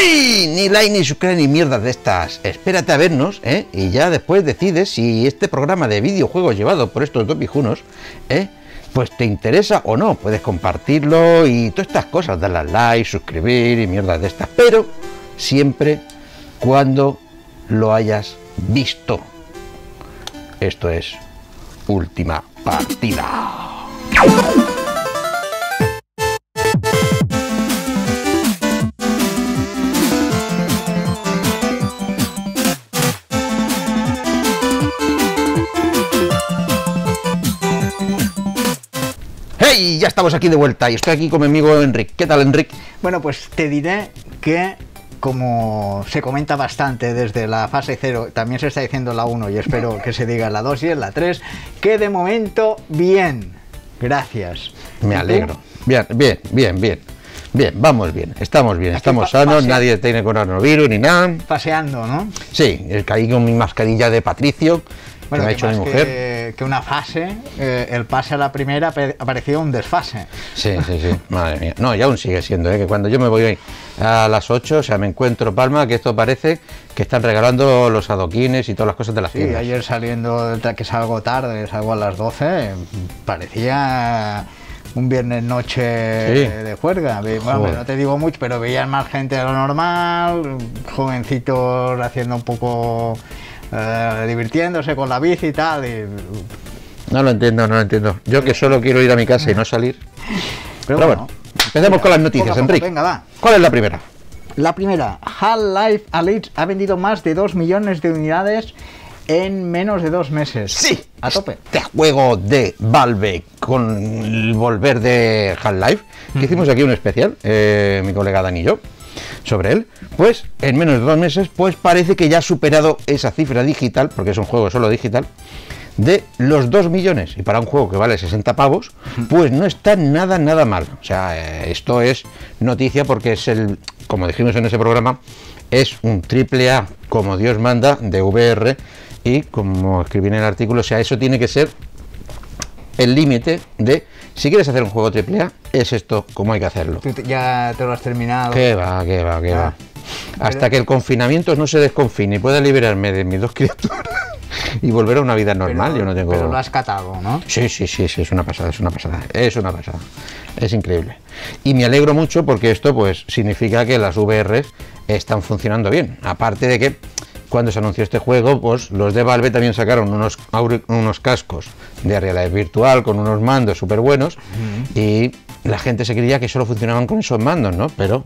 Ni like, ni suscribir, ni mierdas de estas. Espérate a vernos, ¿eh? Y ya después decides si este programa de videojuegos llevado por estos dos pijunos, ¿eh? Pues te interesa o no. Puedes compartirlo y todas estas cosas. Darle al like, suscribir y mierdas de estas. Pero siempre cuando lo hayas visto. Esto es última partida. ¡Hey! Ya estamos aquí de vuelta y estoy aquí con mi amigo Enrique. ¿Qué tal, Enrique? Bueno, pues te diré que como se comenta bastante desde la fase 0, también se está diciendo la 1 y espero que se diga la 2 y en la 3, que de momento bien. Gracias. Me alegro. Bien, bien, bien, bien. Bien, vamos bien, estamos bien, estamos sanos, nadie tiene coronavirus ni nada. Paseando, ¿no? Sí, caí con mi mascarilla de Patricio, que me ha hecho mi mujer. Que, una fase, eh, el pase a la primera ha parecido un desfase. Sí, sí, sí, madre mía. No, y aún sigue siendo, ¿eh? que cuando yo me voy a las 8, o sea, me encuentro Palma, que esto parece que están regalando los adoquines y todas las cosas de las sí, ayer saliendo, que salgo tarde, salgo a las 12, parecía un viernes noche de juerga. Bueno, no te digo mucho, pero veían más gente de lo normal, jovencitos haciendo un poco, eh, divirtiéndose con la bici y tal. No lo entiendo, no lo entiendo. Yo que solo quiero ir a mi casa y no salir. Pero, bueno, empecemos con las noticias, Enrique. Venga, va. ¿Cuál es la primera? La primera, Half-Life Alyx ha vendido más de 2 millones de unidades en menos de dos meses. Sí, a tope. Este juego de Valve con el volver de Half-Life, que hicimos aquí un especial, eh, mi colega Dani y yo, sobre él, pues en menos de dos meses, pues parece que ya ha superado esa cifra digital, porque es un juego solo digital, de los 2 millones. Y para un juego que vale 60 pavos, pues no está nada, nada mal. O sea, eh, esto es noticia porque es el, como dijimos en ese programa, es un triple A como Dios manda de VR y como escribí en el artículo, o sea, eso tiene que ser el límite de si quieres hacer un juego AAA, es esto como hay que hacerlo. ya te lo has terminado. Que va, que va, que va. Hasta que el confinamiento no se desconfine y pueda liberarme de mis dos criaturas y volver a una vida normal, yo no tengo. Pero lo has catado, ¿no? Sí, sí, sí, sí, es una pasada, es una pasada, es una pasada. Es increíble. Y me alegro mucho porque esto, pues, significa que las VRs están funcionando bien. Aparte de que cuando se anunció este juego, pues los de Valve también sacaron unos, unos cascos de realidad virtual con unos mandos súper buenos y la gente se creía que solo funcionaban con esos mandos, ¿no? Pero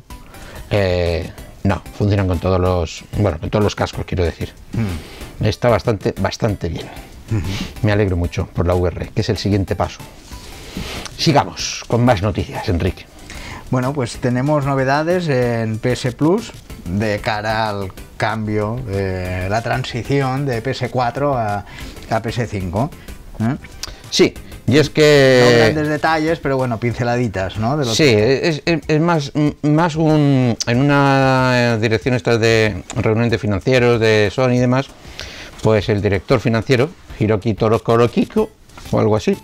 eh, no, funcionan con todos los, bueno, con todos los cascos, quiero decir. Está bastante, bastante bien. Me alegro mucho por la VR, que es el siguiente paso. Sigamos con más noticias, Enrique. Bueno, pues tenemos novedades en PS Plus de cara al cambio, de la transición de PS4 a, PS5. ¿eh? Sí, y es que... No grandes detalles, pero bueno, pinceladitas, ¿no? sí, es, más, más un, en una dirección esta de reunión de financieros de Sony y demás, pues el director financiero, Hiroki Kiko o algo así,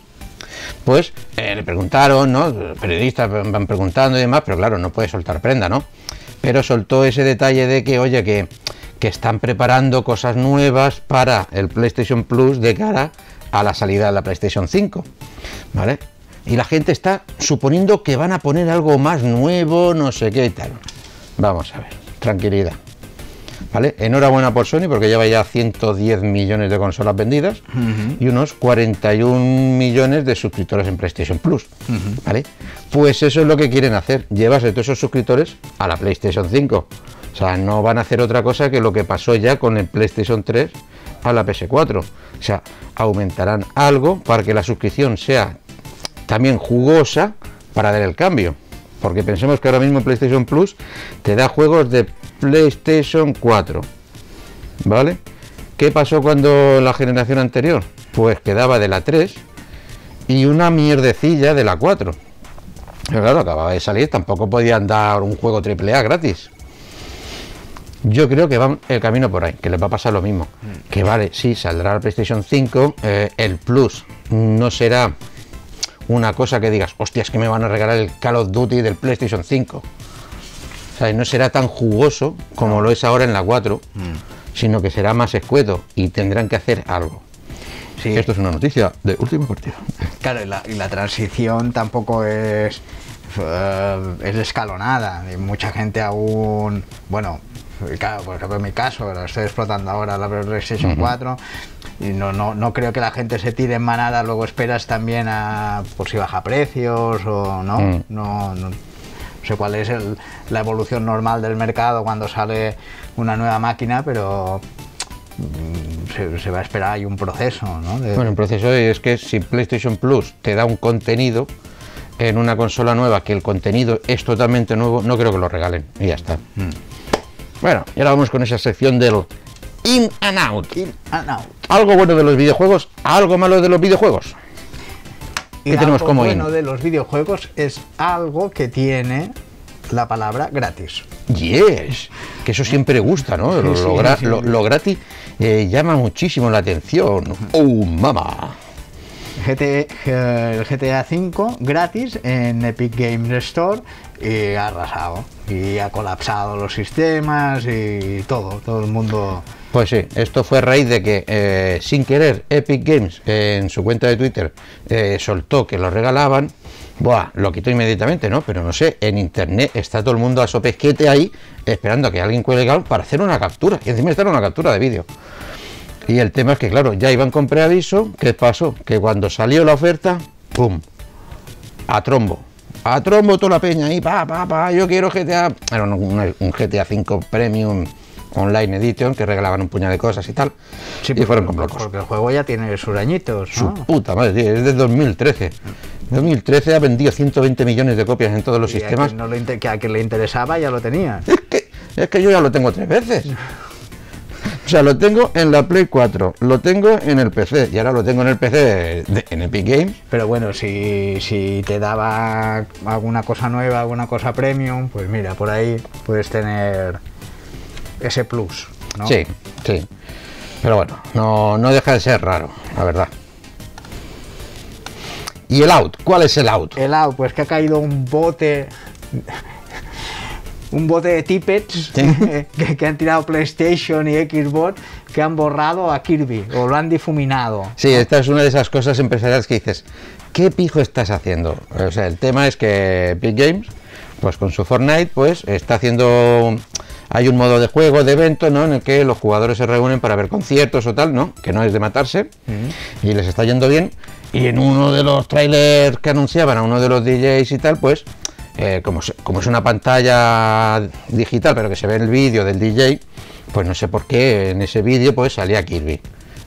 pues eh, le preguntaron, ¿no? periodistas van preguntando y demás, pero claro, no puede soltar prenda, ¿no? Pero soltó ese detalle de que, oye, que, están preparando cosas nuevas para el PlayStation Plus de cara a la salida de la PlayStation 5, ¿vale? Y la gente está suponiendo que van a poner algo más nuevo, no sé qué y tal. Vamos a ver, tranquilidad. ¿Vale? Enhorabuena por Sony porque lleva ya 110 millones de consolas vendidas y unos 41 millones de suscriptores en PlayStation Plus. ¿Vale? Pues eso es lo que quieren hacer, llevarse todos esos suscriptores a la PlayStation 5. O sea, no van a hacer otra cosa que lo que pasó ya con el PlayStation 3 a la PS4. O sea, aumentarán algo para que la suscripción sea también jugosa para dar el cambio. Porque pensemos que ahora mismo PlayStation Plus te da juegos de PlayStation 4. ¿Vale? ¿Qué pasó cuando la generación anterior? Pues quedaba de la 3 y una mierdecilla de la 4. Pero claro, acababa de salir, tampoco podían dar un juego AAA gratis. Yo creo que va el camino por ahí, que les va a pasar lo mismo. Que vale, sí, saldrá la PlayStation 5, eh, el Plus no será una cosa que digas, hostias, que me van a regalar el Call of Duty del PlayStation 5. Sea, no será tan jugoso como lo es ahora en la 4, sino que será más escueto y tendrán que hacer algo. Sí. Esto es una noticia de última partida. Claro, y la, y la transición tampoco es, eh, es escalonada. Y mucha gente aún, bueno, claro, por ejemplo en mi caso, lo estoy explotando ahora la PlayStation 4 y no, no, no creo que la gente se tire en manada, luego esperas también a por si baja precios o no. Mm. no sé cuál es el- la evolución normal del mercado cuando sale una nueva máquina, pero mm, se, se va a esperar hay un proceso, ¿no? De- Bueno, el proceso es que si PlayStation Plus te da un contenido en una consola nueva, que el contenido es totalmente nuevo, no creo que lo regalen. Y ya está. Bueno, y ahora vamos con esa sección del In and Out. In and out. Algo bueno de los videojuegos, algo malo de los videojuegos. Y ¿Qué tenemos como bueno in? de los videojuegos es algo que tiene la palabra gratis. Yes, que eso siempre gusta, ¿no? Lo, Sí, lo gra- sí. lo- lo gratis eh, llama muchísimo la atención. ¡Oh, mamá! GT, eh, el GTA V gratis en Epic Games Store y ha arrasado. Y ha colapsado los sistemas y todo, todo el mundo. Pues sí, esto fue a raíz de que eh, sin querer Epic Games eh, en su cuenta de Twitter eh, soltó que lo regalaban. Buah, lo quitó inmediatamente, ¿no? Pero no sé, en internet está todo el mundo a sopesquete ahí esperando a que alguien cuelgue algo para hacer una captura. Y encima está una captura de vídeo. Y el tema es que, claro, ya iban con preaviso. ¿Qué pasó? Que cuando salió la oferta, ¡pum! A trombo. A trombo toda la peña ahí, pa, pa, pa, yo quiero GTA. Era un- un GTA 5 Premium Online Edition que regalaban un puñado de cosas y tal. y porque, fueron con locos. porque el juego ya tiene sus añitos, Su ¿no? puta madre, tío, es de 2013. 2013 ha vendido 120 millones de copias en todos los Y a sistemas. quien no le inter- que a quien le interesaba ya lo tenía. Es que, es que yo ya lo tengo tres veces. O sea, lo tengo en la Play 4, lo tengo en el PC y ahora lo tengo en el PC de- de- en Epic Games. Pero bueno, si, si te daba alguna cosa nueva, alguna cosa premium, pues mira, por ahí puedes tener ese plus, ¿no? Sí, sí. Pero bueno, no, no deja de ser raro, la verdad. ¿Y el out? ¿Cuál es el out? El out, pues que ha caído un bote. Un bote de tippets que, que han tirado PlayStation y Xbox que han borrado a Kirby o lo han difuminado. Sí, esta es una de esas cosas empresariales que dices, ¿qué pijo estás haciendo? O sea, el tema es que Epic Games, pues con su Fortnite, pues está haciendo... Hay un modo de juego, de evento, ¿no? En el que los jugadores se reúnen para ver conciertos o tal, ¿no? Que no es de matarse. Y les está yendo bien. Y en uno de los trailers que anunciaban a uno de los DJs y tal, pues... eh, como, se- como es una pantalla digital, pero que se ve el vídeo del DJ, pues no sé por qué en ese vídeo pues salía Kirby.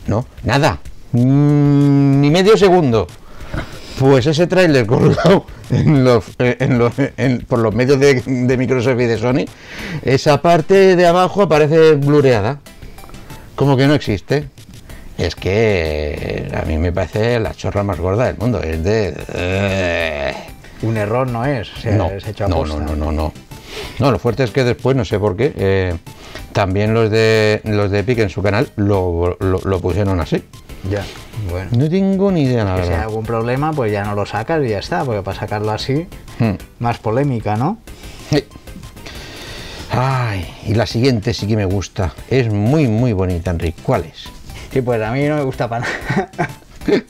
¿No? Nada. Mm, ni medio segundo. Pues ese tráiler colgado en los, eh, en los- en- por los medios de, de Microsoft y de Sony, esa parte de abajo aparece blureada. Como que no existe. Es que eh, a mí me parece la chorra más gorda del mundo. Es de... eh, Un error no es, no, hecho no, no, no, no, no. No, lo fuerte es que después, no sé por qué, eh, también los de los de Epic en su canal lo, lo- lo pusieron así. Ya, bueno. No tengo ni idea, la si hay algún problema, pues ya no lo sacas y ya está, porque para sacarlo así, Hmm. más polémica, ¿no? Sí. Ay, y la siguiente sí que me gusta. Es muy, muy bonita, Enrique. ¿Cuál es? Sí, pues a mí no me gusta para nada.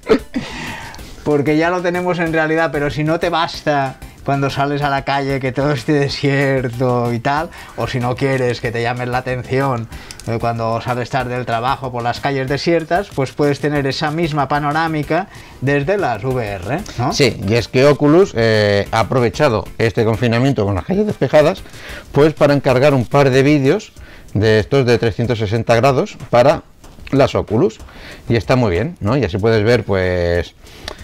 Porque ya lo tenemos en realidad, pero si no te basta cuando sales a la calle que todo esté desierto y tal, o si no quieres que te llamen la atención eh, cuando sales tarde del trabajo por las calles desiertas, pues puedes tener esa misma panorámica desde las VR, ¿no? Sí, y es que Oculus eh, ha aprovechado este confinamiento con las calles despejadas, pues para encargar un par de vídeos de estos de 360 grados para las Oculus. Y está muy bien, ¿no? Y así puedes ver, pues,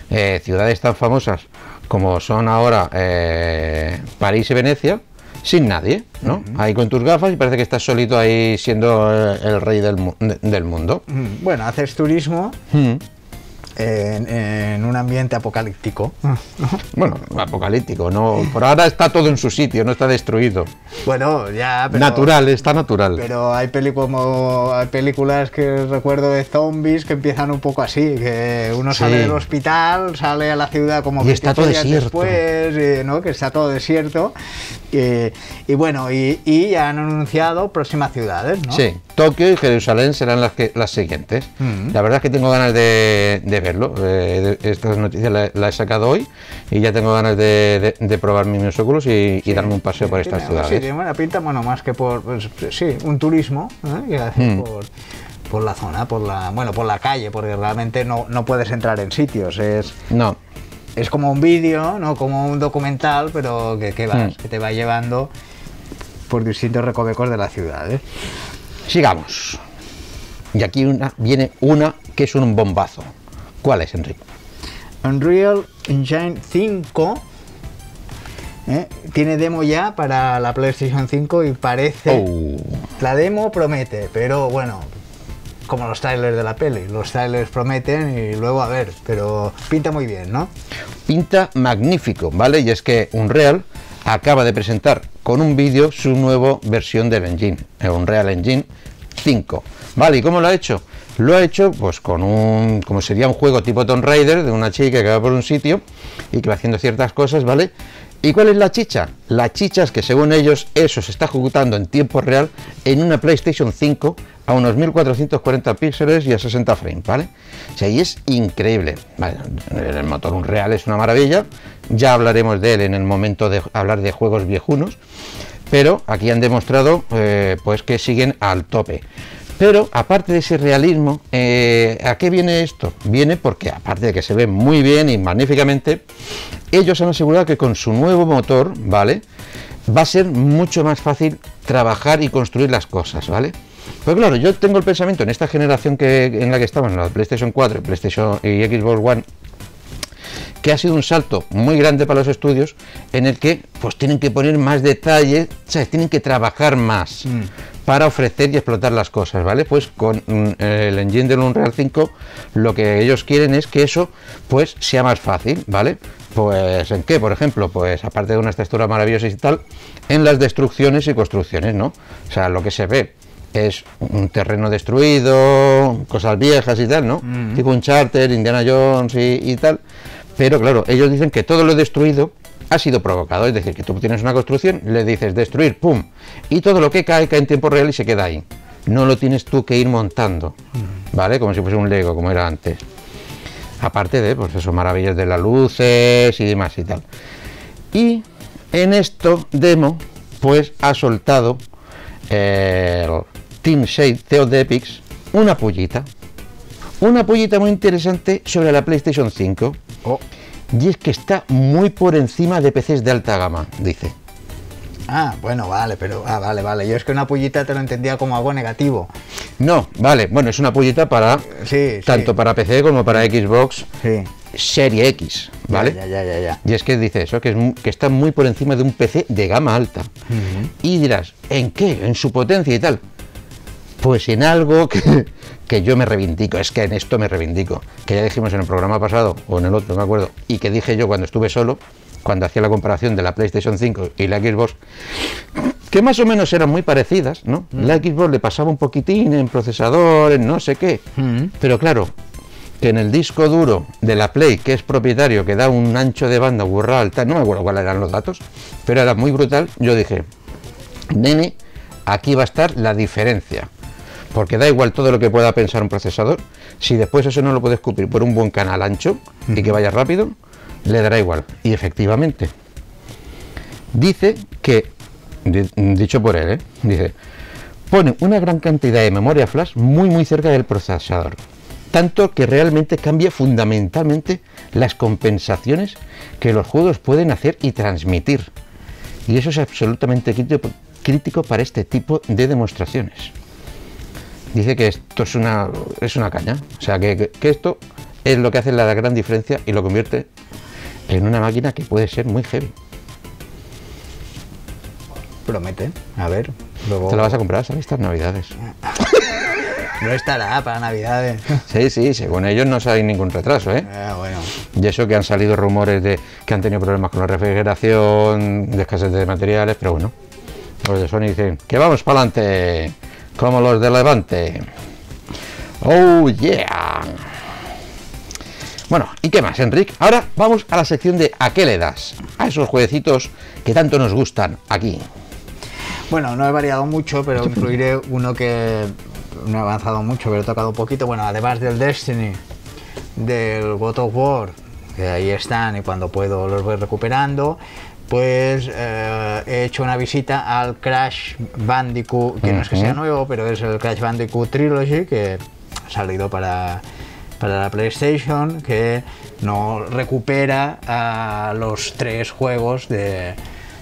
eh, ciudades tan famosas como son ahora eh, París y Venecia, sin nadie, ¿no? Ahí con tus gafas y parece que estás solito ahí siendo eh, el rey del, mu- de- del mundo. Bueno, haces turismo. En, un ambiente apocalíptico. Bueno, apocalíptico, no. Por ahora está todo en su sitio, no está destruido. Bueno, ya. natural, está natural. Pero hay, hay películas que recuerdo de zombies que empiezan un poco así, que uno sale del hospital, sale a la ciudad como y está todo desierto. después, ¿no? que está todo desierto. Y, bueno, y, ya han anunciado próximas ciudades, ¿no? Sí, Tokio y Jerusalén serán las, que, las siguientes. Mm. La verdad es que tengo ganas de, verlo. Eh, estas noticias las he sacado hoy y ya tengo ganas de, probar mis óculos y, darme un paseo por estas ciudades. Sí, tiene buena pinta, bueno, más que por, pues, sí, un turismo, ¿eh? mm. por por la zona, por la, bueno, por la calle, porque realmente no, no puedes entrar en sitios. Es, no es como un vídeo, ¿no? Como un documental, pero que, que vas, hmm. que te va llevando por distintos recovecos de la ciudad. ¿eh? Sigamos. Y aquí una, viene una que es un bombazo. ¿Cuál es, Enrique? Unreal Engine 5 ¿eh? tiene demo ya para la PlayStation 5 y parece... Oh. La demo promete, pero bueno, como los trailers de la peli. Los trailers prometen y luego a ver, pero pinta muy bien, ¿no? Pinta magnífico, ¿vale? Y es que Unreal acaba de presentar con un vídeo su nueva versión del engine, el Unreal Engine 5. ¿Vale? ¿Y cómo lo ha hecho? Lo ha hecho pues con un, como sería un juego tipo Tomb Raider, de una chica que va por un sitio y que va haciendo ciertas cosas, ¿vale? ¿Y cuál es la chicha? La chicha es que según ellos eso se está ejecutando en tiempo real en una PlayStation 5 a unos 1440 píxeles y a 60 frames, ¿vale? O sea, y es increíble. el motor Unreal es una maravilla, ya hablaremos de él en el momento de hablar de juegos viejunos, pero aquí han demostrado eh, pues que siguen al tope. Pero aparte de ese realismo, eh, ¿a qué viene esto? Viene porque aparte de que se ve muy bien y magníficamente, ellos han asegurado que con su nuevo motor, ¿vale? Va a ser mucho más fácil trabajar y construir las cosas, ¿vale? Pues claro, yo tengo el pensamiento en esta generación que, en la que estamos, en la PlayStation 4 PlayStation y Xbox One, que ha sido un salto muy grande para los estudios en el que pues tienen que poner más detalle, o tienen que trabajar más mm. para ofrecer y explotar las cosas, ¿vale? Pues con mm, el engine del Unreal 5 lo que ellos quieren es que eso pues sea más fácil, ¿vale? Pues en qué, por ejemplo, pues aparte de unas texturas maravillosas y tal, en las destrucciones y construcciones, ¿no? O sea, lo que se ve es un terreno destruido, cosas viejas y tal, ¿no? Mm. Tipo un charter, Indiana Jones y tal pero claro, ellos dicen que todo lo destruido ha sido provocado, es decir, que tú tienes una construcción, le dices destruir, ¡pum! Y todo lo que cae cae en tiempo real y se queda ahí. No lo tienes tú que ir montando, ¿vale? Como si fuese un Lego, como era antes. Aparte de, pues eso, maravillas de las luces y demás y tal. Y en esto demo, pues ha soltado el Team Shade CEO de Epics una pullita. Una pullita muy interesante sobre la PlayStation 5 y es que está muy por encima de PCs de alta gama, dice. Ah, bueno, vale, pero. Ah, vale, vale. Yo es que una pullita te lo entendía como algo negativo. No, vale. Bueno, es una pullita para. Sí, tanto para PC como para Xbox. Sí. Serie X, ¿vale? Ya, ya, ya, ya, Y es que dice eso, que, es, que está muy por encima de un PC de gama alta. Y dirás, ¿en qué? En su potencia y tal. Pues en algo que, que yo me reivindico, es que en esto me reivindico, que ya dijimos en el programa pasado o en el otro, no me acuerdo, y que dije yo cuando estuve solo, cuando hacía la comparación de la PlayStation 5 y la Xbox, que más o menos eran muy parecidas, ¿no? Mm. La Xbox le pasaba un poquitín en procesador, en no sé qué, mm. pero claro, que en el disco duro de la Play, que es propietario, que da un ancho de banda burra alta, no me acuerdo cuáles eran los datos, pero era muy brutal, yo dije, nene, aquí va a estar la diferencia porque da igual todo lo que pueda pensar un procesador, si después eso no lo puedes cubrir por un buen canal ancho y que vaya rápido, le dará igual. Y efectivamente, dice que, dicho por él, ¿eh? dice, pone una gran cantidad de memoria flash muy muy cerca del procesador, tanto que realmente cambia fundamentalmente las compensaciones que los juegos pueden hacer y transmitir. Y eso es absolutamente crítico para este tipo de demostraciones dice que esto es una, es una caña. O sea, que, esto es lo que hace la gran diferencia y lo convierte en una máquina que puede ser muy heavy. Promete, a ver. Luego... Te la vas a comprar, ¿sabes? Estas navidades. No estará para Navidades. Sí, sí, según ellos no hay ningún retraso, ¿eh? Ah, bueno. Y eso que han salido rumores de que han tenido problemas con la refrigeración, de escasez de materiales, pero bueno, los de Sony dicen que vamos para adelante, como los de Levante. Oh yeah. Bueno, ¿y qué más, Enrique? Ahora vamos a la sección de ¿a qué le das? A esos jueguecitos que tanto nos gustan aquí. Bueno, no he variado mucho, pero incluiré uno que no he avanzado mucho, pero he tocado un poquito. Bueno, además del Destiny, del God of War, que ahí están y cuando puedo los voy recuperando, pues eh, he hecho una visita al Crash Bandicoot, que no es que sea nuevo, pero es el Crash Bandicoot Trilogy, que ha salido para, para la PlayStation, que no recupera a los tres juegos de,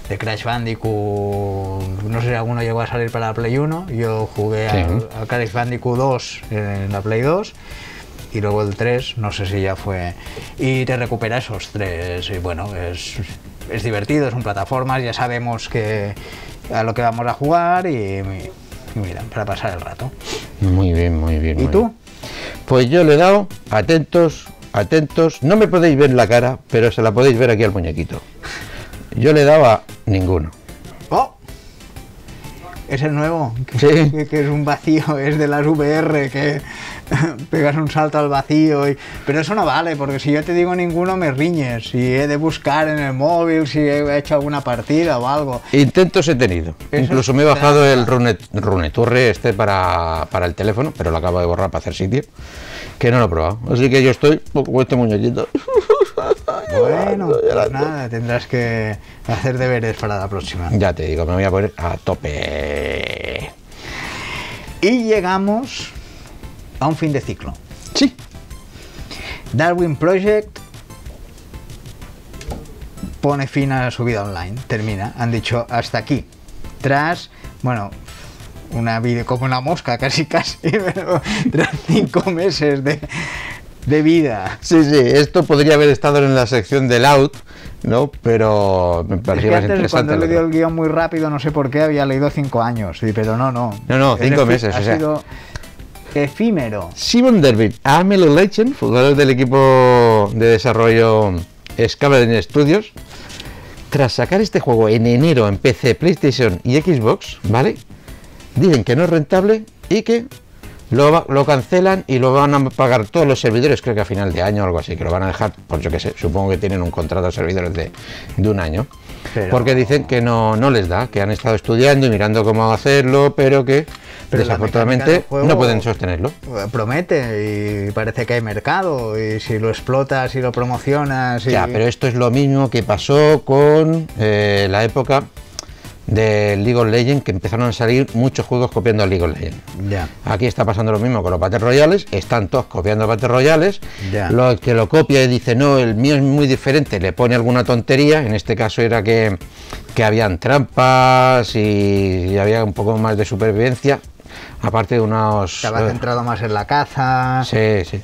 de Crash Bandicoot. No sé si alguno llegó a salir para la Play 1, yo jugué Sí. al, al Crash Bandicoot 2 en la Play 2 y luego el 3, no sé si ya fue. Y te recupera esos tres. Y bueno, es, es divertido, son plataformas, ya sabemos que a lo que vamos a jugar y, y mira, para pasar el rato. Muy bien, muy bien. ¿Y muy tú? bien. Pues yo le he dado, atentos, atentos, no me podéis ver la cara, pero se la podéis ver aquí al muñequito. Yo le he dado a ninguno. ¡Oh! Es el nuevo, que, Sí. que- que es un vacío, es de las VR, que pegas un salto al vacío. y- Pero eso no vale, porque si yo te digo ninguno me riñes. Si he de buscar en el móvil, si he hecho alguna partida o algo. Intentos he tenido. Eso Incluso me he bajado el Runet, Runeturre este para, para el teléfono, pero lo acabo de borrar para hacer sitio. Que no lo he probado. Así que yo estoy con este muñequito. Bueno, pues nada, tendrás que hacer deberes para la próxima. Ya te digo, me voy a poner a tope. Y llegamos a un fin de ciclo. Sí. Darwin Project pone fin a su vida online, termina, han dicho hasta aquí. Tras, bueno, una vida como una mosca, casi casi, pero tras cinco meses de, de vida. Sí, sí, esto podría haber estado en la sección del out, ¿no? Pero me Es parecía que más antes, interesante. cuando he leído el guion muy rápido, no sé por qué, había leído cinco años, sí, pero no, no. No, no, Es cinco meses, Ha o sea. sido efímero. Simon Derby, Amelie Legend, jugador del equipo de desarrollo Scavenging Studios, tras sacar este juego en enero en PC, PlayStation y Xbox, ¿vale? Dicen que no es rentable y que lo, cancelan y lo van a pagar todos los servidores, creo que a final de año o algo así, que lo van a dejar, pues yo qué sé, supongo que tienen un contrato de servidores de, de un año. Pero- Porque dicen que no, no les da, que han estado estudiando y mirando cómo hacerlo, pero que Pero la desafortunadamente no pueden sostenerlo. Promete y parece que hay mercado y si lo explotas y lo promocionas y... Ya, pero esto es lo mismo que pasó con eh, la época del League of Legends, que empezaron a salir muchos juegos copiando al League of Legends. Ya. Aquí está pasando lo mismo con los Battle Royales, están todos copiando Battle Royales. Ya. Lo que lo copia y dice, no, el mío es muy diferente, le pone alguna tontería. En este caso era que, que habían trampas y, y había un poco más de supervivencia, aparte de unos. Eh, centrado más en la caza. Sí, sí.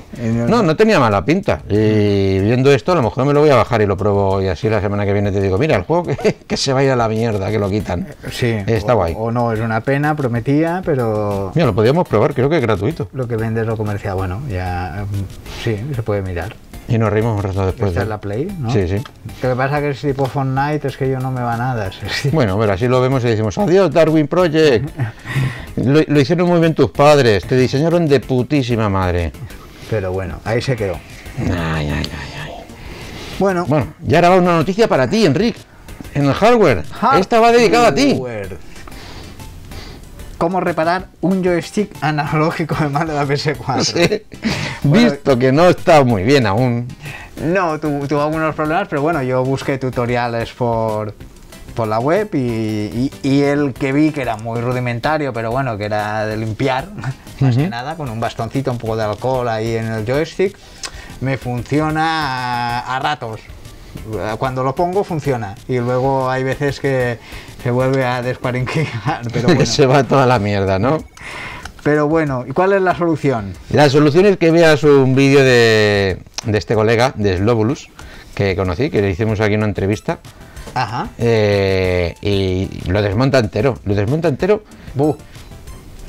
No- No, tenía mala pinta. Y viendo esto, a lo mejor me lo voy a bajar y lo pruebo. Y así la semana que viene te digo, mira, el juego que, que se vaya a la mierda, que lo quitan. Sí, Está o, guay. o no, es una pena, prometía, pero Mira, lo podíamos probar, creo que es gratuito. lo que vende es lo comercial. Bueno, ya mm, sí, se puede mirar. Y nos reímos un rato después. Esta de- es la Play, ¿no? Sí, sí. Lo que pasa que es tipo Fortnite, es que yo no me va nada. decir, Bueno, pero así lo vemos y decimos, adiós Darwin Project. lo, lo hicieron muy bien tus padres, te diseñaron de putísima madre. Pero bueno, ahí se quedó. Ay, ay, ay, ay. Bueno, Bueno, y ahora va una noticia para ti, Enrique. En el hardware. Esta va dedicada a ti. ¿Cómo reparar un joystick analógico de mando de la PS4? Sí. Bueno, Visto que no está muy bien aún. No, tu- tuvo algunos problemas, pero bueno, yo busqué tutoriales por, por la web y, y- y el que vi que era muy rudimentario, pero bueno, que era de limpiar, más que nada, con un bastoncito, un poco de alcohol ahí en el joystick, me funciona a, a ratos. Cuando lo pongo funciona y luego hay veces que se vuelve a descuarinquear, pero bueno. se va toda la mierda, ¿no? Pero bueno, ¿y cuál es la solución? La solución es que veas un vídeo de, de este colega, de Slobulus, que conocí, que le hicimos aquí una entrevista, Ajá. eh, y lo desmonta entero. Lo desmonta entero Buh.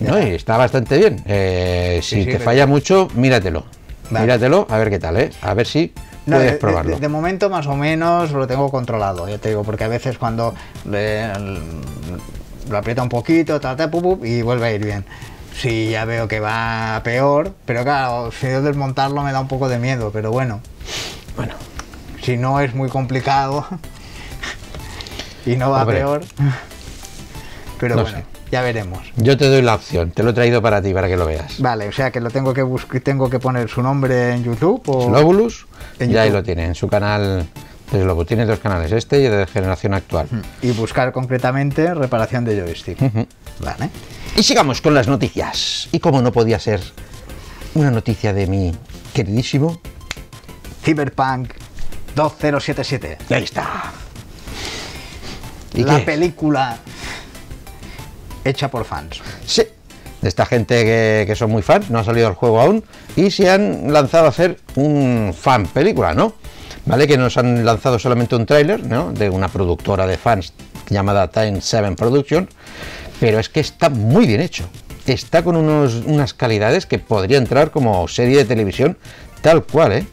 ¿no? Y está bastante bien. Eh, si te falla mucho, míratelo. Míratelo, a ver qué tal, ¿eh? A ver si puedes probarlo. De, momento, más o menos, lo tengo controlado, ya te digo, porque a veces cuando lo aprieta un poquito, y vuelve a ir bien. Sí, ya veo que va peor, pero claro, si yo desmontarlo me da un poco de miedo, pero bueno. Bueno. Si no es muy complicado y no va peor. Pero bueno, ya veremos. Yo te doy la opción, te lo he traído para ti, para que lo veas. Vale, o sea que lo tengo que buscar, tengo que poner su nombre en YouTube o. Slobulus, ya ahí lo tiene, en su canal desde luego, tiene dos canales, este y el de generación actual. Y buscar concretamente reparación de joystick. Vale. Y sigamos con las noticias. Y como no podía ser una noticia de mi queridísimo Cyberpunk 2077. Ahí está. ¿Y la película hecha por fans. Sí, de esta gente que, que, son muy fans, no ha salido el juego aún, y se han lanzado a hacer un fan película, ¿no? ¿vale? Que nos han lanzado solamente un tráiler, ¿no? De una productora de fans llamada Time 7 Production, pero es que está muy bien hecho. Está con unos, unas calidades que podría entrar como serie de televisión tal cual, ¿eh?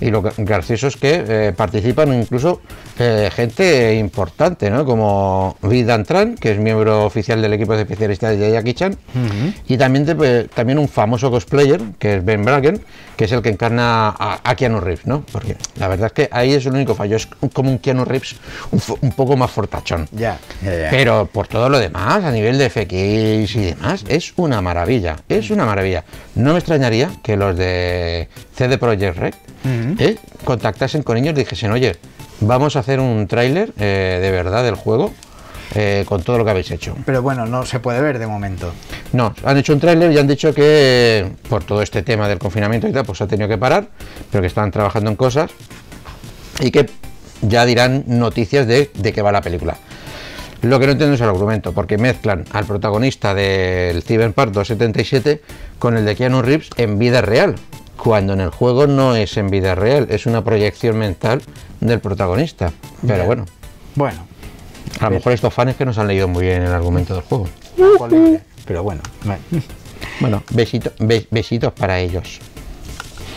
Y lo gracioso es que eh, participan incluso eh, gente importante, ¿no? Como Vidan Tran, que es miembro oficial del equipo de especialistas de Jackie Chan, y también, eh, también un famoso cosplayer, que es Ben Bragen, que es el que encarna a, Keanu Reeves, ¿no? Porque la verdad es que ahí es el único fallo, es como un Keanu Reeves un, poco más fortachón. Ya, Pero por todo lo demás, a nivel de FX y demás, es una maravilla, es una maravilla. No me extrañaría que los de CD Projekt Red ¿eh? contactasen con ellos y dijesen, oye, vamos a hacer un tráiler eh, de verdad del juego. Eh, con todo lo que habéis hecho. Pero bueno, no se puede ver de momento. No, han hecho un tráiler y han dicho que por todo este tema del confinamiento y tal, pues ha tenido que parar, pero que están trabajando en cosas y que ya dirán noticias de, de qué va la película. Lo que no entiendo es el argumento, porque mezclan al protagonista del Cyberpunk 277 con el de Keanu Reeves en vida real cuando en el juego no es en vida real, es una proyección mental del protagonista. Pero bueno. Bueno. A lo mejor estos fans que nos han leído muy bien el argumento del juego. Pero bueno. Bueno, besitos para ellos.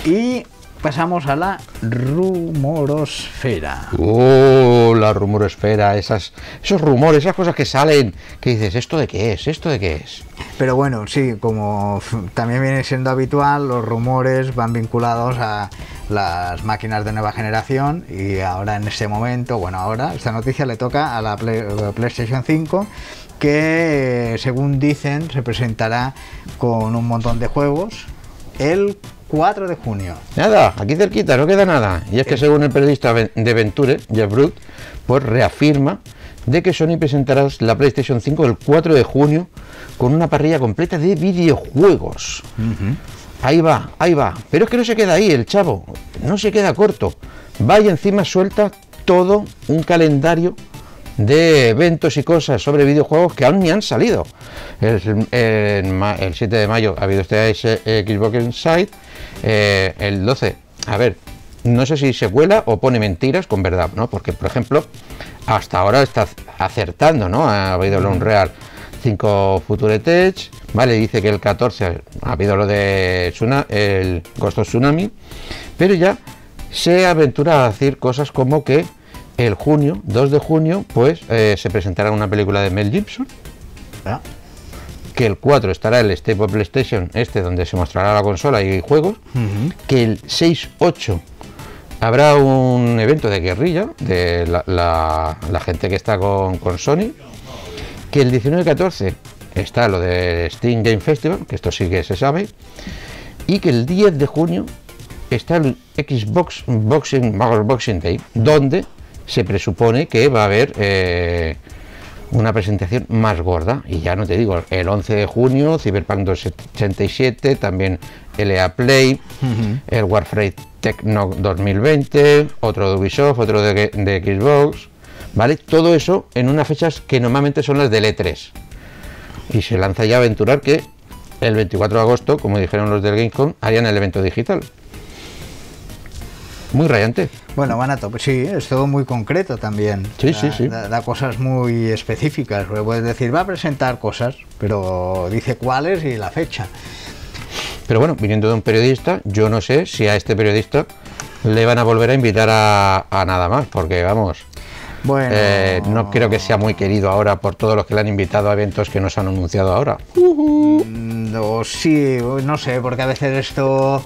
Y pasamos a la rumorosfera. Oh, la rumorosfera, esas, esos rumores, esas cosas que salen, que dices, ¿esto de qué es? ¿Esto de qué es? Pero bueno, sí, como también viene siendo habitual, los rumores van vinculados a las máquinas de nueva generación y ahora en este momento, bueno, ahora esta noticia le toca a la PlayStation 5 que según dicen se presentará con un montón de juegos el 4 de junio. Nada, aquí cerquita, no queda nada. Y es que según el periodista de Venture, Jeff Root, pues reafirma de que Sony presentará la PlayStation 5 el 4 de junio con una parrilla completa de videojuegos. Ahí va, ahí va. Pero es que no se queda ahí el chavo, no se queda corto. Va y encima suelta todo un calendario de eventos y cosas sobre videojuegos que aún ni han salido. El, 7 de mayo ha habido este Xbox Inside, eh, el 12, a ver, no sé si se cuela o pone mentiras con verdad, ¿no? Porque, por ejemplo, hasta ahora está acertando, ¿no? Ha habido el Unreal 5 Future Tech, ¿vale? Dice que el 14 ha habido lo de el Ghost Tsunami, pero ya se aventura a decir cosas como que el junio, 2 de junio, pues eh, se presentará una película de Mel Gibson. Ah. Que el 4 estará el Step of PlayStation, este donde se mostrará la consola y juegos. Que el 6-8 habrá un evento de guerrilla de la, gente que está con, con, Sony. Que el 19-14 está lo de Steam Game Festival, que esto sí que se sabe. Y que el 10 de junio está el Xbox Boxing, Boxing Day, donde se presupone que va a haber eh, una presentación más gorda. Y ya no te digo, el 11 de junio, Cyberpunk 287, también LA Play, el Warframe Techno 2020, otro de Ubisoft, otro de, Xbox, ¿vale? Todo eso en unas fechas que normalmente son las del E3. Y se lanza ya a aventurar que el 24 de agosto, como dijeron los del Gamecom, harían el evento digital. Muy rayante. Bueno, Manato, pues sí, es todo muy concreto también. Sí, da, sí, sí. Da, da, cosas muy específicas. Puedes decir, va a presentar cosas, pero dice cuáles y la fecha. Pero bueno, viniendo de un periodista, yo no sé si a este periodista le van a volver a invitar a, a nada más, porque vamos, Bueno, eh, no creo que sea muy querido ahora por todos los que le han invitado a eventos que nos han anunciado ahora. Mm, O sí, no sé, porque a veces esto.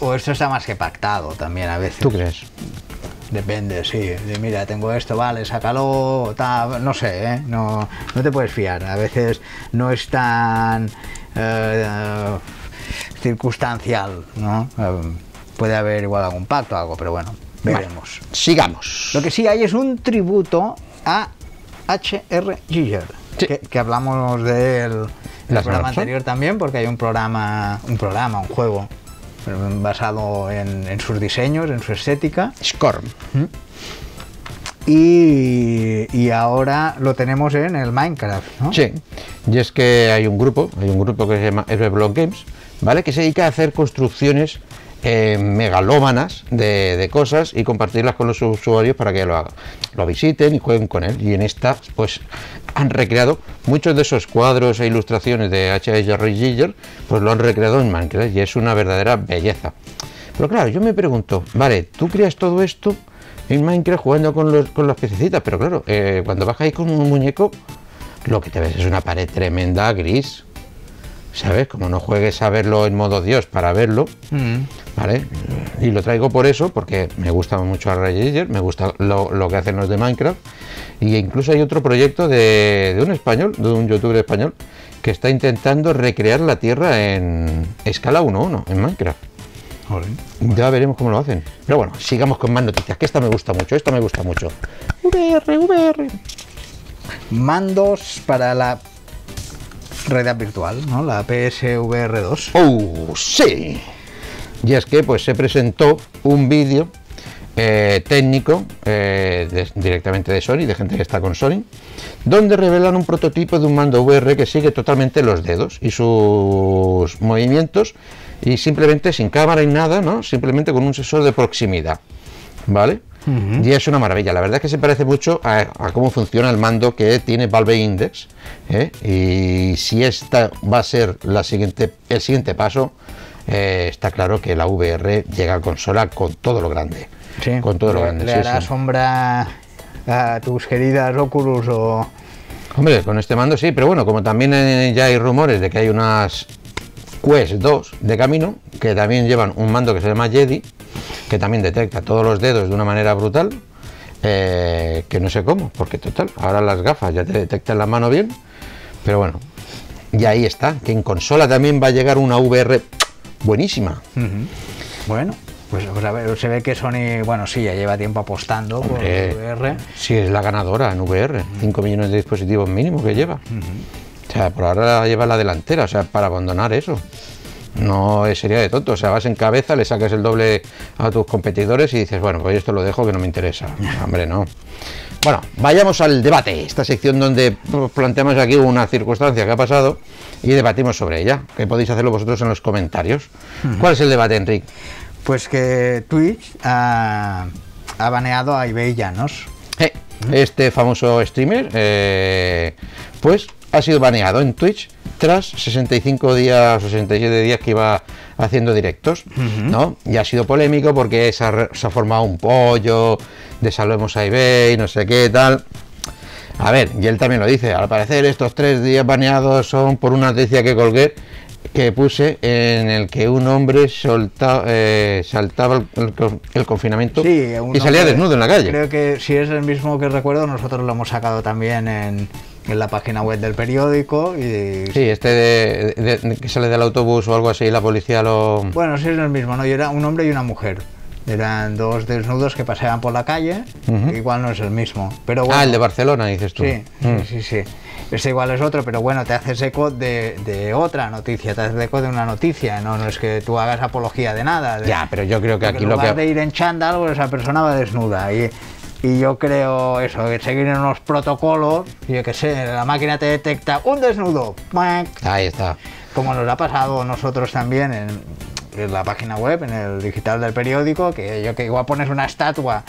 O esto está más que pactado también a veces. ¿Tú crees? Depende, sí. De, mira, tengo esto, vale, sácalo, tal, no sé, ¿eh? no, no te puedes fiar. A veces no es tan eh, circunstancial, ¿no? Eh, puede haber igual algún pacto o algo, pero bueno, veremos. Sigamos. Lo que sí hay es un tributo a H.R. Giger, Sí. que, que hablamos de él en el programa anterior también, porque hay un programa, un programa, un juego basado en, en sus diseños, en su estética, Scorm. y, y ahora lo tenemos en el Minecraft, ¿no? Sí, y es que hay un grupo, hay un grupo que se llama Héroe Block Games, ¿vale? Que se dedica a hacer construcciones eh, megalómanas de, cosas y compartirlas con los usuarios para que lo hagan, lo visiten y jueguen con él. Y en esta, pues, han recreado muchos de esos cuadros e ilustraciones de H.R. Giger, pues lo han recreado en Minecraft y es una verdadera belleza. Pero claro, yo me pregunto, vale, tú creas todo esto en Minecraft jugando con, los, con las piececitas, pero claro, eh, cuando ahí con un muñeco, lo que te ves es una pared tremenda gris. ¿Sabes? Como no juegues a verlo en modo Dios para verlo, Mm. ¿vale? Y lo traigo por eso, porque me gusta mucho a Ray me gusta lo, lo que hacen los de Minecraft. Y incluso hay otro proyecto de, de un español, de un youtuber español, que está intentando recrear la Tierra en escala 1-1 en Minecraft. Ya veremos cómo lo hacen. Pero bueno, sigamos con más noticias, que esta me gusta mucho, esta me gusta mucho. VR, VR. Mandos para la realidad virtual, ¿no? La PSVR 2. ¡Oh, sí! Y es que pues se presentó un vídeo eh, técnico eh, de- directamente de Sony, de gente que está con Sony, donde revelan un prototipo de un mando VR que sigue totalmente los dedos y sus movimientos y simplemente sin cámara y nada, ¿no? Simplemente con un sensor de proximidad, ¿vale? Y es una maravilla, la verdad es que se parece mucho a, a cómo funciona el mando que tiene Valve Index. ¿eh? Y si esta va a ser la siguiente, el siguiente paso, eh, está claro que la VR llega a consola con todo lo grande. Sí. Con todo lo le, grande. le sí, hará sí. sombra a tus queridas Oculus o... Hombre, con este mando sí, pero bueno, como también eh, ya hay rumores de que hay unas Quest 2 de camino, que también llevan un mando que se llama Jedi, que también detecta todos los dedos de una manera brutal, eh, que no sé cómo, porque total, ahora las gafas ya te detectan la mano bien, pero bueno, y ahí está, que en consola también va a llegar una VR buenísima. Bueno, pues, pues a ver, se ve que Sony, bueno, sí, ya lleva tiempo apostando por Hombre, VR. Sí, es la ganadora en VR, 5 millones de dispositivos mínimo que lleva. O sea, por ahora lleva la delantera, o sea, para abandonar eso. No eh, sería de tonto, o sea, vas en cabeza, le sacas el doble a tus competidores y dices, bueno, pues esto lo dejo que no me interesa. Hombre, no. Bueno, vayamos al debate, esta sección donde planteamos aquí una circunstancia que ha pasado y debatimos sobre ella, que podéis hacerlo vosotros en los comentarios. ¿Cuál es el debate, Enrique? Pues que Twitch ha, ha baneado a eBay Llanos. Eh, Este famoso streamer, eh, pues ha sido baneado en Twitch tras 65 días o 67 días que iba haciendo directos, ¿no? Y ha sido polémico porque se ha, re- se ha formado un pollo de salvemos a eBay, no sé qué, tal. A ver, y él también lo dice, al parecer estos tres días baneados son por una noticia que colgué que puse en el que un hombre solta- eh, saltaba el, el con- el confinamiento Sí, y salía hombre- desnudo en la calle. Creo que si es el mismo que recuerdo, nosotros lo hemos sacado también en, en la página web del periódico. Y, Sí, este de, de- de- que sale del autobús o algo así, y la policía lo... Bueno, sí es el mismo, ¿no? Y era un hombre y una mujer. Eran dos desnudos que paseaban por la calle. Ujú. Igual no es el mismo. Pero bueno, Ah, el de Barcelona, dices tú. Sí, Mm. sí, sí, sí. Este igual es otro, pero bueno, te haces eco de, de otra noticia, te haces eco de una noticia, no, no es que tú hagas apología de nada. de- Ya, pero yo creo que aquí en lo lugar que... de ir en chándal, esa persona va desnuda. Y, y yo creo eso, que seguir en unos protocolos, yo que sé, la máquina te detecta un desnudo. Ahí está. como nos ha pasado a nosotros también en, en la página web, en el digital del periódico, que yo que igual pones una estatua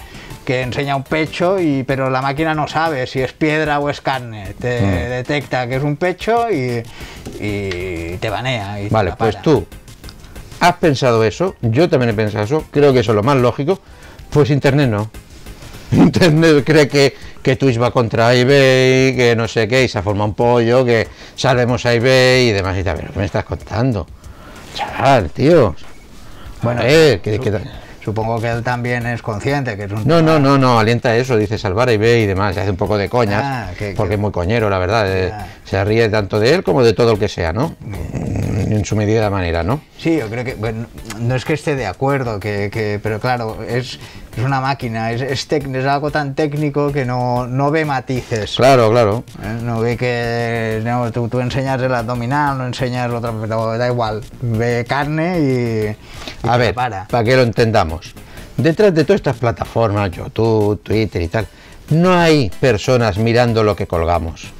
que enseña un pecho, y, pero la máquina no sabe si es piedra o es carne. Te Mm. detecta que es un pecho y, y te banea. y Vale, pues tú has pensado eso, yo también he pensado eso, creo que eso es lo más lógico, pues Internet no. Internet cree que, que Twitch va contra eBay, que no sé qué, y se ha formado un pollo, que salvemos a eBay y demás y tal. Pero ¿qué me estás contando? Chaval, tío. Bueno, que, que- que- Supongo que él también es consciente que es un no, no, no, no, alienta eso, dice salvar a eBay y demás, se hace un poco de coñas, Ah, que- porque que- es muy coñero, la verdad, eh, Ah. se ríe tanto de él como de todo el que sea, ¿no? Mm, En su medida manera, ¿no? Sí, yo creo que bueno, no es que esté de acuerdo, que, que- pero claro, es, es una máquina, es, es, tec- es algo tan técnico que no, no ve matices. Claro, claro. ¿eh? No ve que no, tú, tú enseñas el abdominal, no enseñas lo otro, pero da igual, ve carne y, y A ver, para. para que lo entendamos. Detrás de todas estas plataformas, YouTube, Twitter y tal, no hay personas mirando lo que colgamos.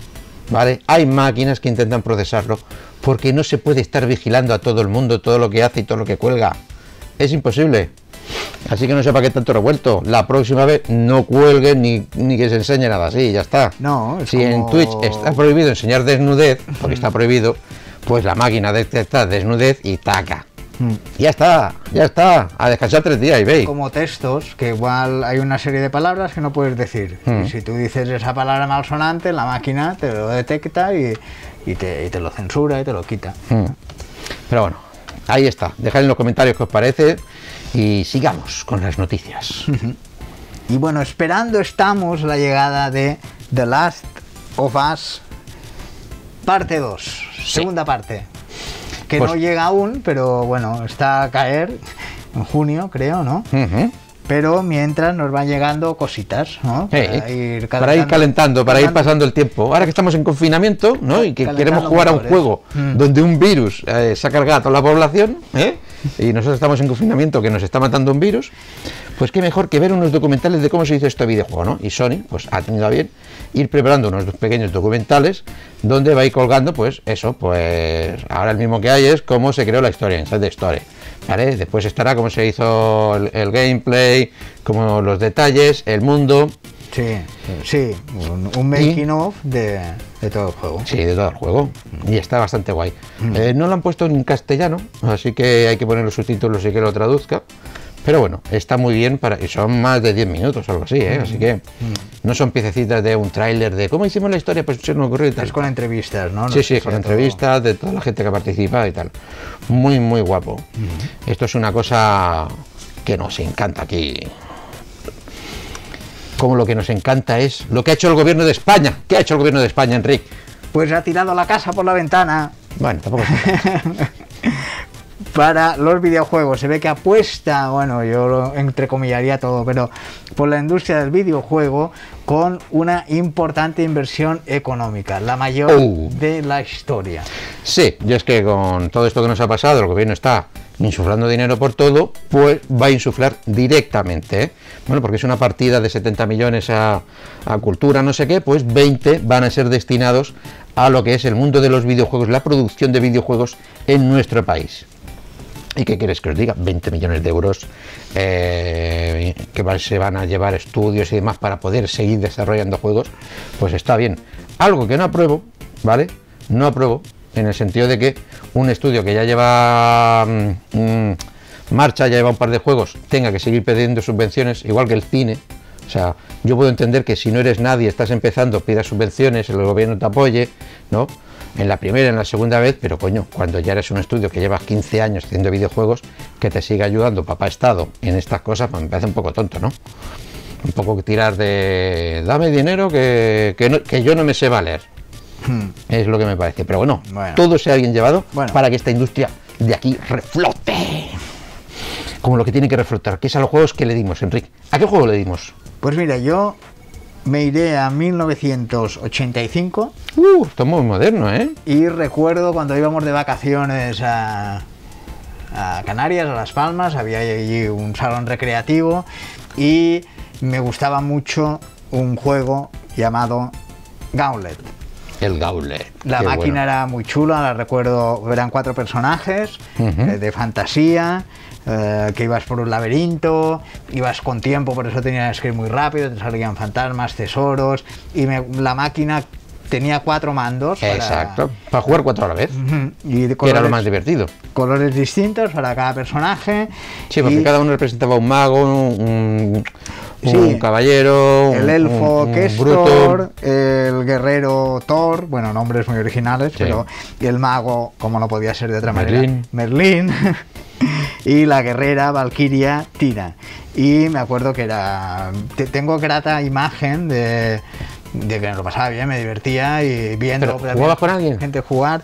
¿Vale? Hay máquinas que intentan procesarlo porque no se puede estar vigilando a todo el mundo, todo lo que hace y todo lo que cuelga. Es imposible. Así que no sé para qué tanto revuelto. La próxima vez no cuelguen ni, ni que se enseñe nada así, ya está. No, es si en Twitch está prohibido enseñar desnudez, porque está prohibido, pues la máquina detecta desnudez y taca. Mm. Ya está, ya está. A descansar tres días y veis. Como textos, que igual hay una serie de palabras que no puedes decir. Y si tú dices esa palabra malsonante, la máquina te lo detecta y, y te, y te lo censura y te lo quita. Mm. Pero bueno, ahí está. Dejad en los comentarios qué os parece y sigamos con las noticias. Y bueno, esperando estamos la llegada de The Last of Us parte 2, segunda parte. Que Pues- no llega aún, pero bueno, está a caer en junio, creo, ¿no? Pero mientras nos van llegando cositas, ¿no? Para ir calentando, para ir pasando el tiempo. Ahora que estamos en confinamiento, ¿no? Y que Calentando queremos jugar a un juego Mm. donde un virus eh, se ha cargado a toda la población, ¿eh? Y nosotros estamos en confinamiento que nos está matando un virus, pues qué mejor que ver unos documentales de cómo se hizo este videojuego, ¿no? Y Sony, pues ha tenido a bien ir preparando unos pequeños documentales donde va a ir colgando, pues eso, pues ahora el mismo que hay es cómo se creó la historia, Inside the Story. ¿Vale? Después estará cómo se hizo el, el gameplay, como los detalles, el mundo, Sí, sí, un, un making of de, de todo el juego. Sí, de todo el juego. Y está bastante guay. Eh, no lo han puesto en castellano, así que hay que poner los subtítulos y que lo traduzca. Pero bueno, está muy bien para. Y son más de 10 minutos o algo así, ¿eh? Así que no son piececitas de un tráiler de cómo hicimos la historia, pues se nos ocurrió y tal. Es con entrevistas, ¿no? No Sí, sí, con todo- entrevistas de toda la gente que participa y tal. Muy, muy guapo. Esto es una cosa que nos encanta aquí. Como lo que nos encanta es lo que ha hecho el gobierno de España. ¿Qué ha hecho el gobierno de España, Enrique? Pues ha tirado la casa por la ventana Bueno, tampoco es- para los videojuegos. Se ve que apuesta, bueno, yo lo entrecomillaría todo, pero por la industria del videojuego con una importante inversión económica, la mayor Oh. de la historia. Sí, y es que con todo esto que nos ha pasado, el gobierno está insuflando dinero por todo, pues va a insuflar directamente. ¿eh? Bueno, porque es una partida de 70 millones a, a cultura, no sé qué, pues 20 van a ser destinados a lo que es el mundo de los videojuegos, la producción de videojuegos en nuestro país. ¿Y qué quieres que os diga? 20 millones de euros eh, que se van a llevar estudios y demás para poder seguir desarrollando juegos, pues está bien. Algo que no apruebo, ¿vale? No apruebo en el sentido de que un estudio que ya lleva mm, mm, marcha, ya lleva un par de juegos, tenga que seguir pidiendo subvenciones, igual que el cine. O sea, yo puedo entender que si no eres nadie, estás empezando, pidas subvenciones, el gobierno te apoye, ¿no? En la primera, en la segunda vez, pero coño, cuando ya eres un estudio que llevas 15 años haciendo videojuegos, que te siga ayudando papá Estado en estas cosas, pues me parece un poco tonto, ¿no? Un poco tirar de dame dinero que, que, no- que yo no me sé valer. Es lo que me parece. Pero bueno, Bueno. todo se ha bien llevado Bueno. para que esta industria de aquí reflote. Como lo que tiene que reflotar, que es a los juegos que le dimos, Enrique. ¿A qué juego le dimos? Pues mira, yo me iré a 1985 Uh, esto es muy moderno, ¿eh? y recuerdo cuando íbamos de vacaciones a, a Canarias, a Las Palmas, había allí un salón recreativo y me gustaba mucho un juego llamado Gauntlet. El Gauntlet. La máquina bueno. era muy chula, la recuerdo, eran cuatro personajes eh, de fantasía, eh, que ibas por un laberinto, ibas con tiempo, por eso tenías que ir muy rápido, te salían fantasmas, tesoros, y me- la máquina tenía cuatro mandos. para- Exacto. Para jugar cuatro a la vez. Y de Que era lo más divertido. colores distintos para cada personaje. Sí, porque y cada uno representaba un mago, un, un Sí. caballero, el un- elfo un, un Kestor, el guerrero Thor, bueno, nombres muy originales, Sí. pero y el mago, como no podía ser de otra Merlín. manera, Merlín, y la guerrera Valkyria Tina. Y me acuerdo que era, te- tengo grata imagen de, de que me lo pasaba bien, me divertía y viendo ¿Pero también jugabas con alguien? gente jugar.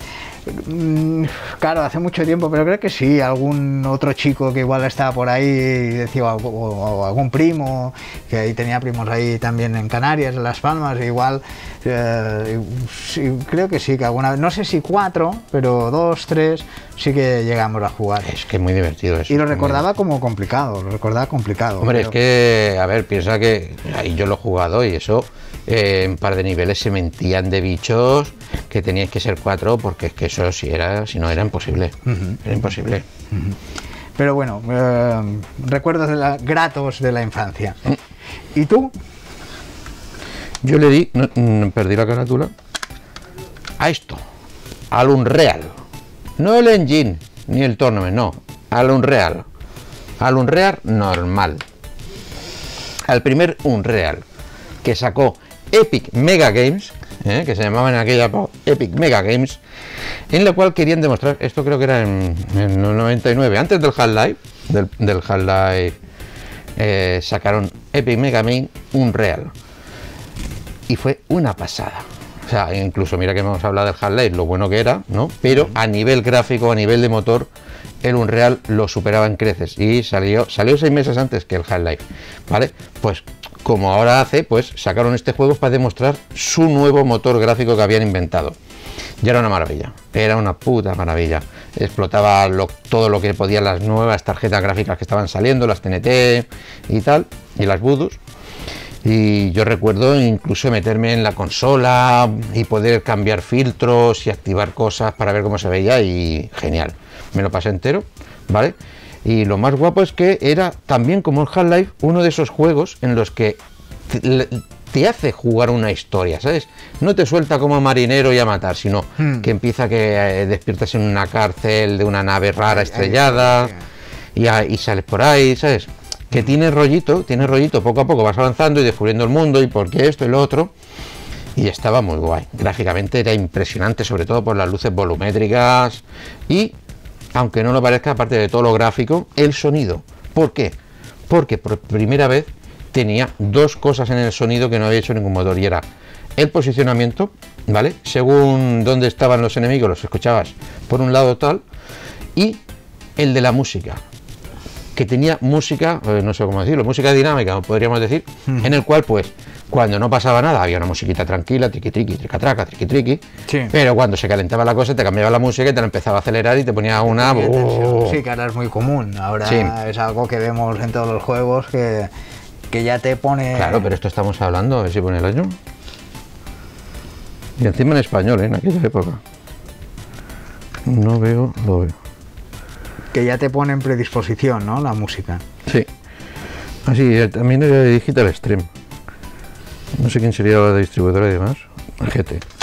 Mm, Claro, hace mucho tiempo, pero creo que sí, algún otro chico que igual estaba por ahí decía, o, algún primo, que ahí tenía primos ahí también en Canarias, en Las Palmas, igual, eh, sí, creo que sí, que alguna vez, no sé si cuatro, pero dos, tres, sí que llegamos a jugar. Es que es muy divertido eso. Y lo recordaba como complicado, lo recordaba complicado. Hombre, es que, a ver, piensa que ahí yo lo he jugado y eso, eh, en un par de niveles se mentían de bichos que teníais que ser cuatro, porque es que eso si era, si no era imposible. Era imposible. Pero bueno, eh, recuerdos de la- gratos de la infancia. ¿Y tú? Yo le di, no, mm, perdí la carátula, a esto, al Unreal. No el Engine, ni el Tournament, no, al Unreal. Al Unreal normal. Al primer Unreal que sacó Epic Mega Games, ¿eh? que se llamaban en aquella época Epic Mega Games, en la cual querían demostrar, esto creo que era en, en el 99, antes del Half-Life, del, del Half-Life, eh, sacaron Epic Mega Game Unreal y fue una pasada. O sea, incluso mira que hemos hablado del Half-Life, lo bueno que era, ¿no? Pero a nivel gráfico, a nivel de motor, el Unreal lo superaba en creces y salió, salió seis meses antes que el Half-Life, ¿vale? Pues como ahora hace, pues sacaron este juego para demostrar su nuevo motor gráfico que habían inventado. Y era una maravilla, era una puta maravilla. Explotaba lo- todo lo que podían las nuevas tarjetas gráficas que estaban saliendo, las TNT y tal, y las Voodoos. Y yo recuerdo incluso meterme en la consola y poder cambiar filtros y activar cosas para ver cómo se veía y genial. Me lo pasé entero, ¿vale? Y lo más guapo es que era también como el Half-Life uno de esos juegos en los que te, hace jugar una historia, ¿sabes? No te suelta como marinero y a matar, sino Hmm. que empieza que eh, despiertas en una cárcel de una nave rara estrellada y, a- y sales por ahí, ¿sabes? Que tiene rollito, tiene rollito, poco a poco vas avanzando y descubriendo el mundo y por qué esto y lo otro. Y estaba muy guay. Gráficamente era impresionante, sobre todo por las luces volumétricas y, aunque no lo parezca, aparte de todo lo gráfico, el sonido. ¿Por qué? Porque por primera vez tenía dos cosas en el sonido que no había hecho ningún motor y era el posicionamiento, ¿vale? Según dónde estaban los enemigos, los escuchabas por un lado tal, y el de la música, que tenía música, eh, no sé cómo decirlo, música dinámica, podríamos decir, en el cual, pues, cuando no pasaba nada, había una musiquita tranquila, triqui triqui, tricatraca, triqui triqui, Sí. pero cuando se calentaba la cosa, te cambiaba la música y te la empezaba a acelerar y te ponía una. ¡oh! Sí, que ahora es muy común. Ahora Sí. es algo que vemos en todos los juegos que, que ya te pone. Claro, pero esto estamos hablando, a ver si pone el año. Y encima en español, ¿eh? en aquella época. No veo, lo veo. Que ya te pone en predisposición, ¿no? La música. Sí. Así, eh, también era de Digital Stream. No sé quién sería la distribuidora y demás. GT.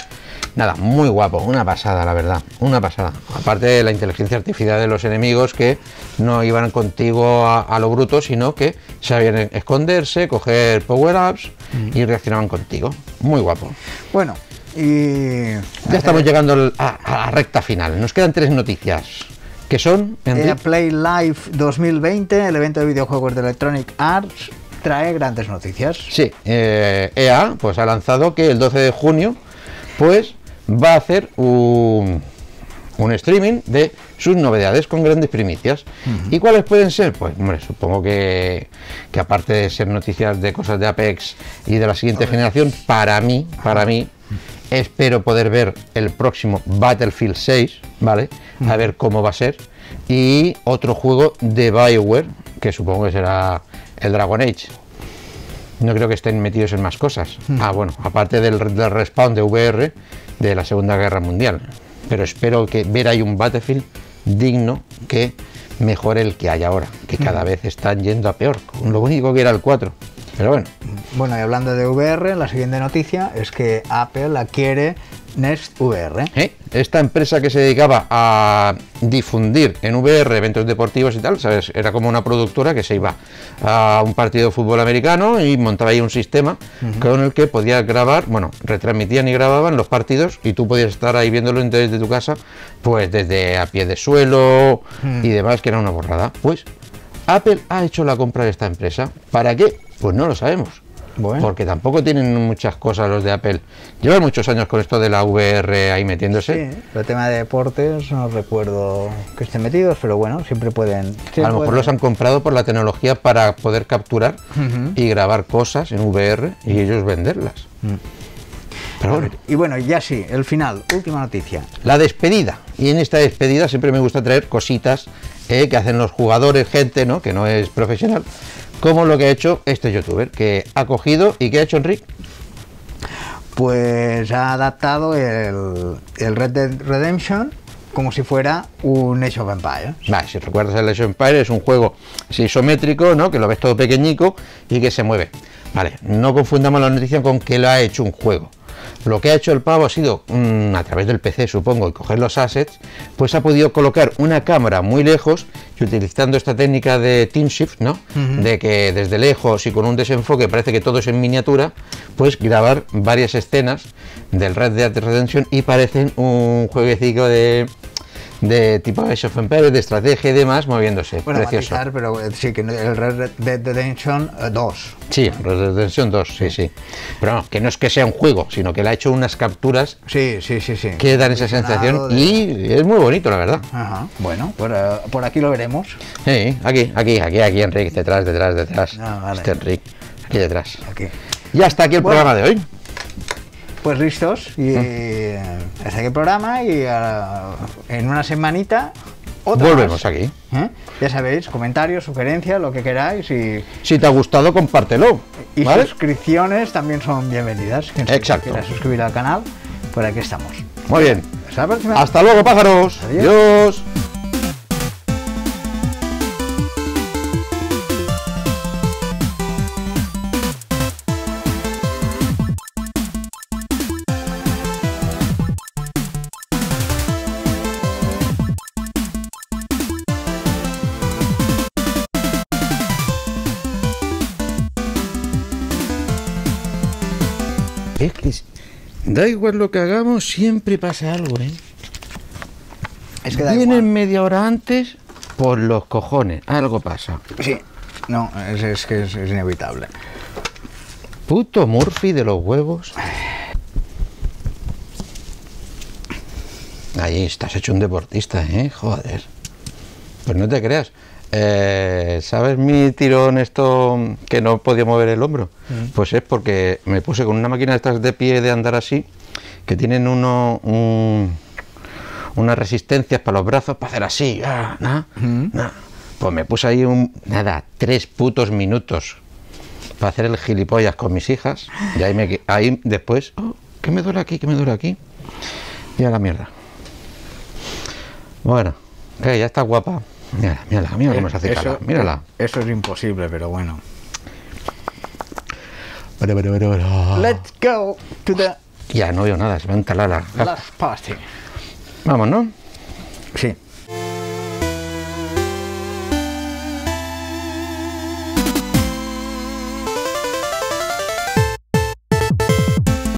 Nada, muy guapo, una pasada, la verdad, una pasada. Aparte de la inteligencia artificial de los enemigos que no iban contigo a, a lo bruto, sino que sabían esconderse, coger power-ups y reaccionaban contigo. Muy guapo. Bueno, y. Ya estamos llegando a, a la recta final. Nos quedan tres noticias. Que son? EA Play Live 2020, el evento de videojuegos de Electronic Arts, trae grandes noticias. Sí, eh, EA pues ha lanzado que el 12 de junio pues va a hacer un, un streaming de sus novedades con grandes primicias. ¿Y cuáles pueden ser? Pues hombre, supongo que, que aparte de ser noticias de cosas de Apex y de la siguiente generación, para mí, para mí, espero poder ver el próximo Battlefield 6, ¿vale? A ver cómo va a ser. Y otro juego de Bioware, que supongo que será el Dragon Age. No creo que estén metidos en más cosas. Ah, bueno, aparte del, del respawn de VR, de la Segunda Guerra Mundial. Pero espero que ver ahí un Battlefield digno que mejore el que hay ahora, que cada vez están yendo a peor. Lo único que era el 4. Pero bueno, Bueno, y hablando de VR, la siguiente noticia es que Apple adquiere Next VR. ¿eh? esta empresa que se dedicaba a difundir en VR eventos deportivos y tal, ¿sabes? Era como una productora que se iba a un partido de fútbol americano y montaba ahí un sistema con el que podías grabar, bueno, retransmitían y grababan los partidos y tú podías estar ahí viéndolo desde tu casa, pues desde a pie de suelo y demás, que era una borrada. Pues Apple ha hecho la compra de esta empresa. ¿Para qué? Pues no lo sabemos. Bueno. Porque tampoco tienen muchas cosas los de Apple. Llevan muchos años con esto de la VR ahí metiéndose. Sí, el tema de deportes no recuerdo que estén metidos, pero bueno, siempre pueden. a lo mejor los han comprado por la tecnología para poder capturar y grabar cosas en VR y ellos venderlas. Pero bueno, Y bueno, ya sí, el final, última noticia. la despedida. Y en esta despedida siempre me gusta traer cositas eh, que hacen los jugadores, gente ¿no? que no es profesional, como lo que ha hecho este youtuber, que ha cogido y que ha hecho Enrique. Pues ha adaptado el, el Red Dead Redemption como si fuera un Age of Empires. Vale, si recuerdas el Age of Empires es un juego isométrico, ¿no? Que lo ves todo pequeñico y que se mueve. Vale, no confundamos la noticia con que lo ha hecho un juego. Lo que ha hecho el pavo ha sido, mm, a través del PC supongo, y coger los assets, pues ha podido colocar una cámara muy lejos y utilizando esta técnica de Team Shift, ¿no? De que desde lejos y con un desenfoque parece que todo es en miniatura, pues grabar varias escenas del Red Dead Redemption y parecen un jueguecito de, de tipo Age of Empires, de estrategia y demás, moviéndose. Bueno, Precioso. matizar, pero eh, sí que el Red Dead Redemption eh, 2. Sí, Red Dead Redemption 2, sí, sí. Pero no, que no es que sea un juego, sino que le ha hecho unas capturas Sí, sí, sí, sí. que dan esa sensación y es muy bonito, la verdad. Ajá, bueno, por, eh, por aquí lo veremos. Sí, aquí, aquí, aquí, aquí, Enrique, detrás, detrás, detrás. Ah, vale. Este Enrique, aquí detrás. Aquí. Y hasta aquí el Bueno. programa de hoy. Pues listos, y eh, hasta aquí el programa y eh, en una semanita otra Volvemos más. aquí. ¿Eh? Ya sabéis, comentarios, sugerencias, lo que queráis y, Si te ha gustado, compártelo. y ¿Vale? suscripciones también son bienvenidas. Quien Exacto. quiera suscribir al canal, por aquí estamos. Muy bien. Hasta la próxima. Hasta luego, pájaros. Adiós. Adiós. Es que da igual lo que hagamos, siempre pasa algo, ¿eh? Es que da Vienen igual. media hora antes por los cojones. Algo pasa. Sí, no, es, es que es, es inevitable. Puto Murphy de los huevos. Ahí estás hecho un deportista, ¿eh? Joder. Pues no te creas. Eh, ¿Sabes mi tirón esto que no podía mover el hombro? Pues es porque me puse con una máquina de estas de pie de andar así, que tienen uno, un- unas resistencias para los brazos para hacer así. ah. Pues me puse ahí un, nada, tres putos minutos para hacer el gilipollas con mis hijas. Y ahí, me, ahí después, oh, ¿qué me duele aquí? ¿Qué me duele aquí? Y a la mierda. Bueno, que ya está guapa. Mírala, mírala, mira cómo se hace cara. Mírala. eso es imposible, pero bueno. Pero, pero, pero, pero. Let's go to the Ya no veo nada, se me ha entalado la- last party. Vamos, ¿no? Sí.